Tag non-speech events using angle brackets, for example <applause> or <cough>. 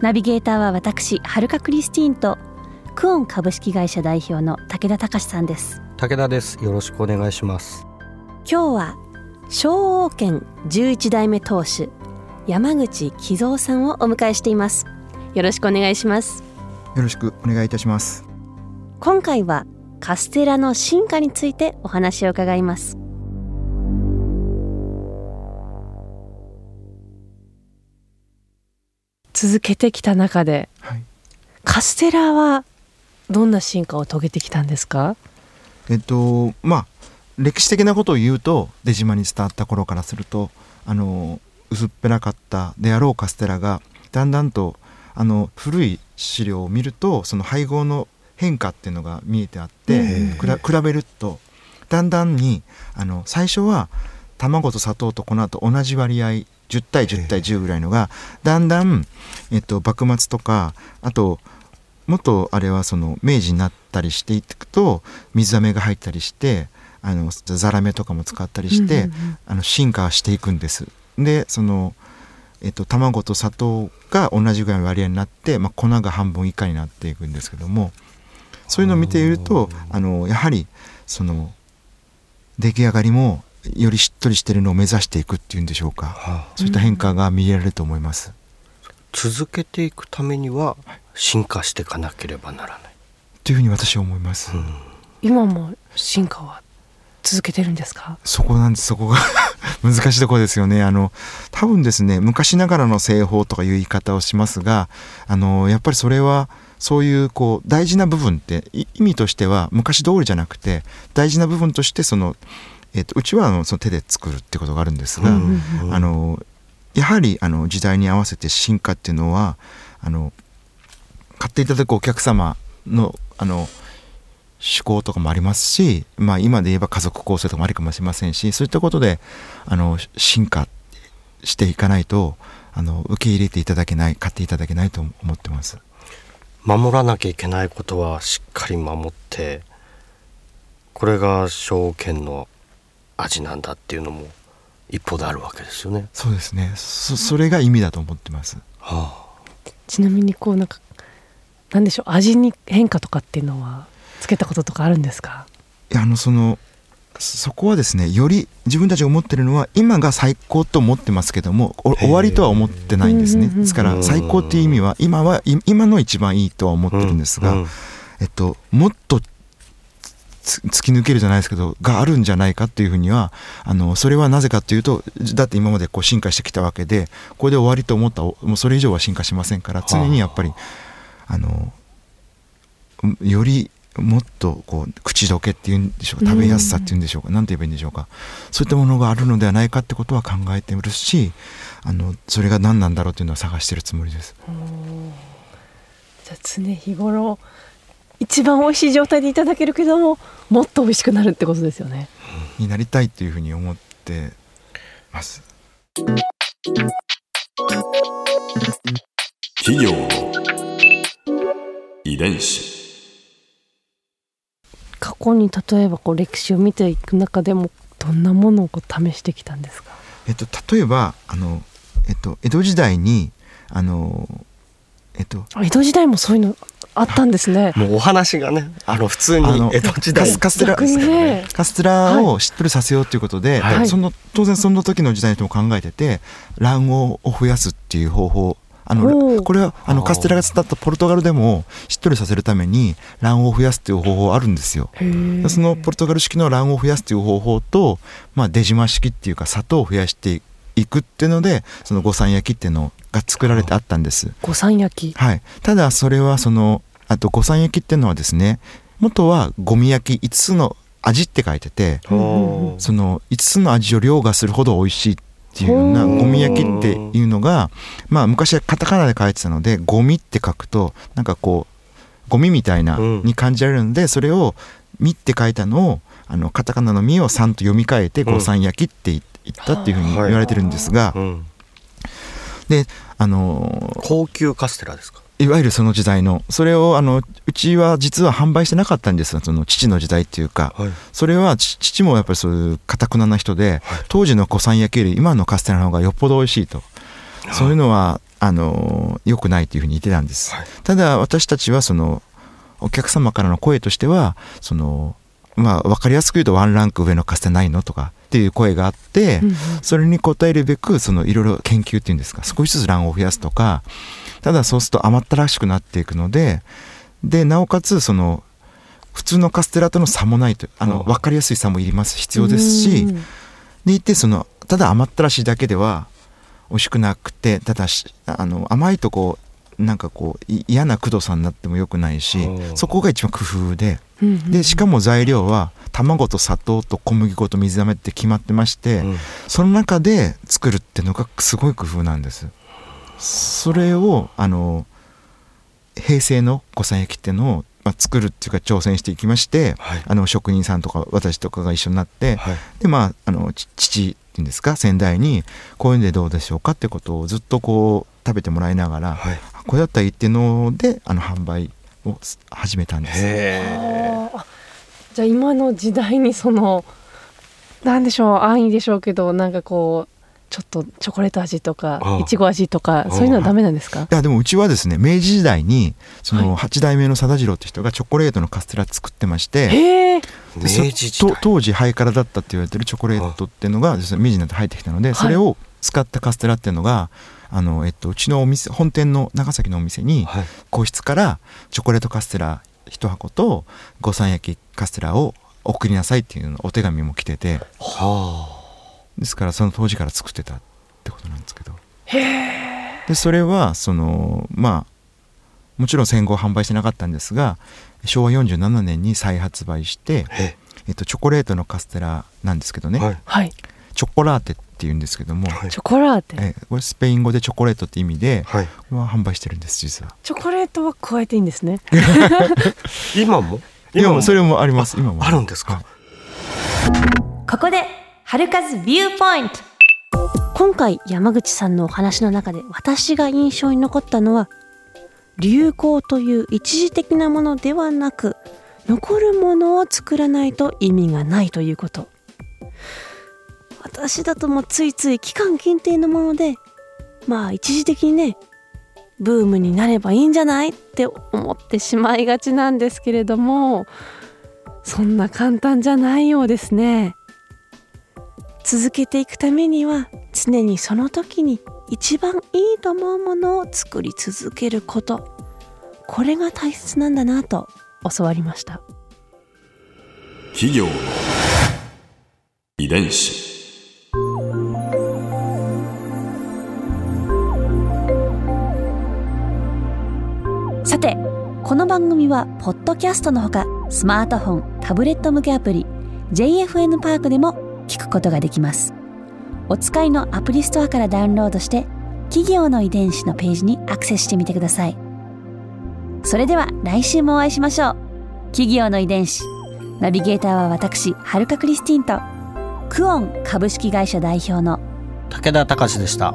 ナビゲーターは私はるかクリスティーンとクオン株式会社代表の武田隆さんです。武田です。よろしくお願いします。今日は昭王権11代目当主山口喜三さんをお迎えしています。よろしくお願いします。よろしくお願いいたします。今回はカステラの進化についてお話を伺います続けてきた中で、はい、カステラはどんな進化を遂げてきたんですか？えっとまあ歴史的なことを言うと出島に伝わった頃からするとあの薄っぺらかったであろうカステラがだんだんとあの古い資料を見るとその配合の変化っていうのが見えてあって比べるとだんだんにあの最初は卵と砂糖と粉と同じ割合10対10対10ぐらいのがだんだん、えっと、幕末とかあともっとあれはその明治になったりしていくと水飴が入ったりしてあのザラメとかも使ったりして、あの進化していくんです。でその、えっと、卵と砂糖が同じぐらいの割合になって、まあ、粉が半分以下になっていくんですけどもそういうのを見ているとあのやはりその出来上がりもよりしっとりしてるのを目指していくっていうんでしょうか、はあ、そういった変化が見られると思います。続けていくためには進化していかなければならない。というふうに私は思います、うん、今も進化は続けてるんですか？そこなんです。そこが <laughs> 難しいところですよね。あの多分ですね昔ながらの製法とかいう言い方をしますがあのやっぱりそれはそういうこう大事な部分って意味としては昔通りじゃなくて大事な部分としてその、えーと、うちはあのその手で作るってことがあるんですが、うんうん、あのやはりあの時代に合わせて進化っていうのはあの買っていただくお客様のあの趣向とかもありますし、まあ、今で言えば家族構成とかもありかもしれませんしそういったことであの進化していかないとあの受け入れていただけない買っていただけないと思ってます。守らなきゃいけないことはしっかり守ってこれが証券の味なんだっていうのも一歩であるわけですよね。そうですね。そそれが意味だと思ってます、はあ、ちなみにこうなんかなんでしょう味に変化とかっていうのはつけたこととかあるんですか？いやあのそのそこはですねより自分たちが思ってるのは今が最高と思ってますけども終わりとは思ってないんですね。ですから最高っていう意味は今は今の一番いいとは思ってるんですが、えっと、もっと突き抜けるじゃないですけどがあるんじゃないかっていうふうにはあのそれはなぜかっていうとだって今までこう進化してきたわけでこれで終わりと思ったもうそれ以上は進化しませんから常にやっぱりあのよりもっとこう口どけっていうんでしょうか食べやすさっていうんでしょうか何、うん、て言えばいいんでしょうかそういったものがあるのではないかってことは考えているしあのそれが何なんだろうというのは探しているつもりです。じゃあ常日頃一番美味しい状態でいただけるけどももっと美味しくなるってことですよね。になりたいというふうに思ってます。企業遺伝子過去に例えばこう歴史を見ていく中でもどんなものをこう試してきたんですか、えっと、例えばあの、えっと、江戸時代にあの、えっと、江戸時代もそういうのあったんですね。もうお話がね、あの普通に江戸時代。カステラ、ね、カステラをしっとりさせようということで、はい、その当然その時の時代の人も考えてて、卵黄を増やすっていう方法あのこれはあのカステラが伝ったポルトガルでもしっとりさせるために卵黄を増やすという方法あるんですよ。そのポルトガル式の卵黄を増やすという方法と、まあ、出島式っていうか砂糖を増やしていくっていうのでその五三焼きっていうのが作られてあったんです。五三焼き、はい、ただそれはそのあと五三焼きっていうのはですね元はゴミ焼き5つの味って書いててその5つの味を凌駕するほど美味しいっていうようなゴミ焼きっていうのがまあ昔はカタカナで書いてたのでゴミって書くとなんかこうゴミみたいなうん。に感じられるのでそれを「み」って書いたのをあのカタカナの「み」を「さん」と読み替えて「うん五三焼き」って言ったっていうふうに言われてるんですがうん、あの高級カステラですか？いわゆるその時代の。それをあのうちは実は販売してなかったんですその父の時代っていうか。はい。それはち父もやっぱりそういうかたくなな人で当時の古参焼きより今のカステラの方がよっぽど美味しいと。そういうのはあの良くないというふうに言ってたんです、はい。ただ私たちはそのお客様からの声としてはそのまあ分かりやすく言うとワンランク上のカステラないのとかっていう声があって、うんうん。それに応えるべくそのいろいろ研究っていうんですか少しずつ卵を増やすとかただそうすると甘ったらしくなっていくのででなおかつその普通のカステラとの差もないとあのうん。分かりやすい差もいります必要ですしうんでいてそのただ甘ったらしいだけでは美味しくなくてただしあの甘いとこうなんかこうい嫌な工藤さんになってもよくないしうんそこが一番工夫でうんうんでしかも材料は卵と砂糖と小麦粉と水飴って決まってまして、うん。その中で作るっていうのがすごい工夫なんです。それをあの平成の五三焼きっていうのを、まあ、作るっていうか挑戦していきましてはい。あの職人さんとか私とかが一緒になってはい。でまああのち父っていうんですか先代にこういうのでどうでしょうかってことをずっとこう食べてもらいながら、はいこれだったらいいっていうのであの販売を始めたんです。じゃあ今の時代にそのなんでしょう安易でしょうけどなんかこうちょっとチョコレート味とかいちご味とかあそういうのはダメなんですか？いやでもうちはですね明治時代にそのはい。8代目の貞次郎って人がチョコレートのカステラ作ってまして、へえ。でそ明治時代。と当時ハイカラだったって言われてるチョコレートっていうのが明治になって入ってきたので、それを使ったカステラっていうのがあの、えっと、うちのお店本店の長崎のお店にはい。個室からチョコレートカステラ1箱と五三焼きカステラを送りなさいっていうのお手紙も来てて。はですからその当時から作ってたってことなんですけど。でそれはそのまあもちろん戦後販売してなかったんですが昭和47年に再発売してえっと、チョコレートのカステラなんですけどね、はい。はい。チョコラーテっていうんですけども、はい。チョコラーテ？えこれスペイン語でチョコレートって意味で、はい。これは販売してるんです実は。チョコレートは加えていいんですね。<laughs> 今も？今も？それもあります。今も。あるんですか、はい。ここで春風ビューポイント。今回山口さんのお話の中で私が印象に残ったのは流行という一時的なものではなく残るものを作らないと意味がないということ私だともうついつい期間限定のものでまあ一時的にねブームになればいいんじゃないって思ってしまいがちなんですけれどもそんな簡単じゃないようですね。続けていくためには常にその時に一番いいと思うものを作り続けること。これが大切なんだなと教わりました。企業遺伝子。番組はポッドキャストのほかスマートフォンタブレット向けアプリ JFN パークでも聞くことができます。お使いのアプリストアからダウンロードして企業の遺伝子のページにアクセスしてみてください。それでは来週もお会いしましょう。企業の遺伝子。ナビゲーターは私はるかクリスティンとクオン株式会社代表の武田隆でした。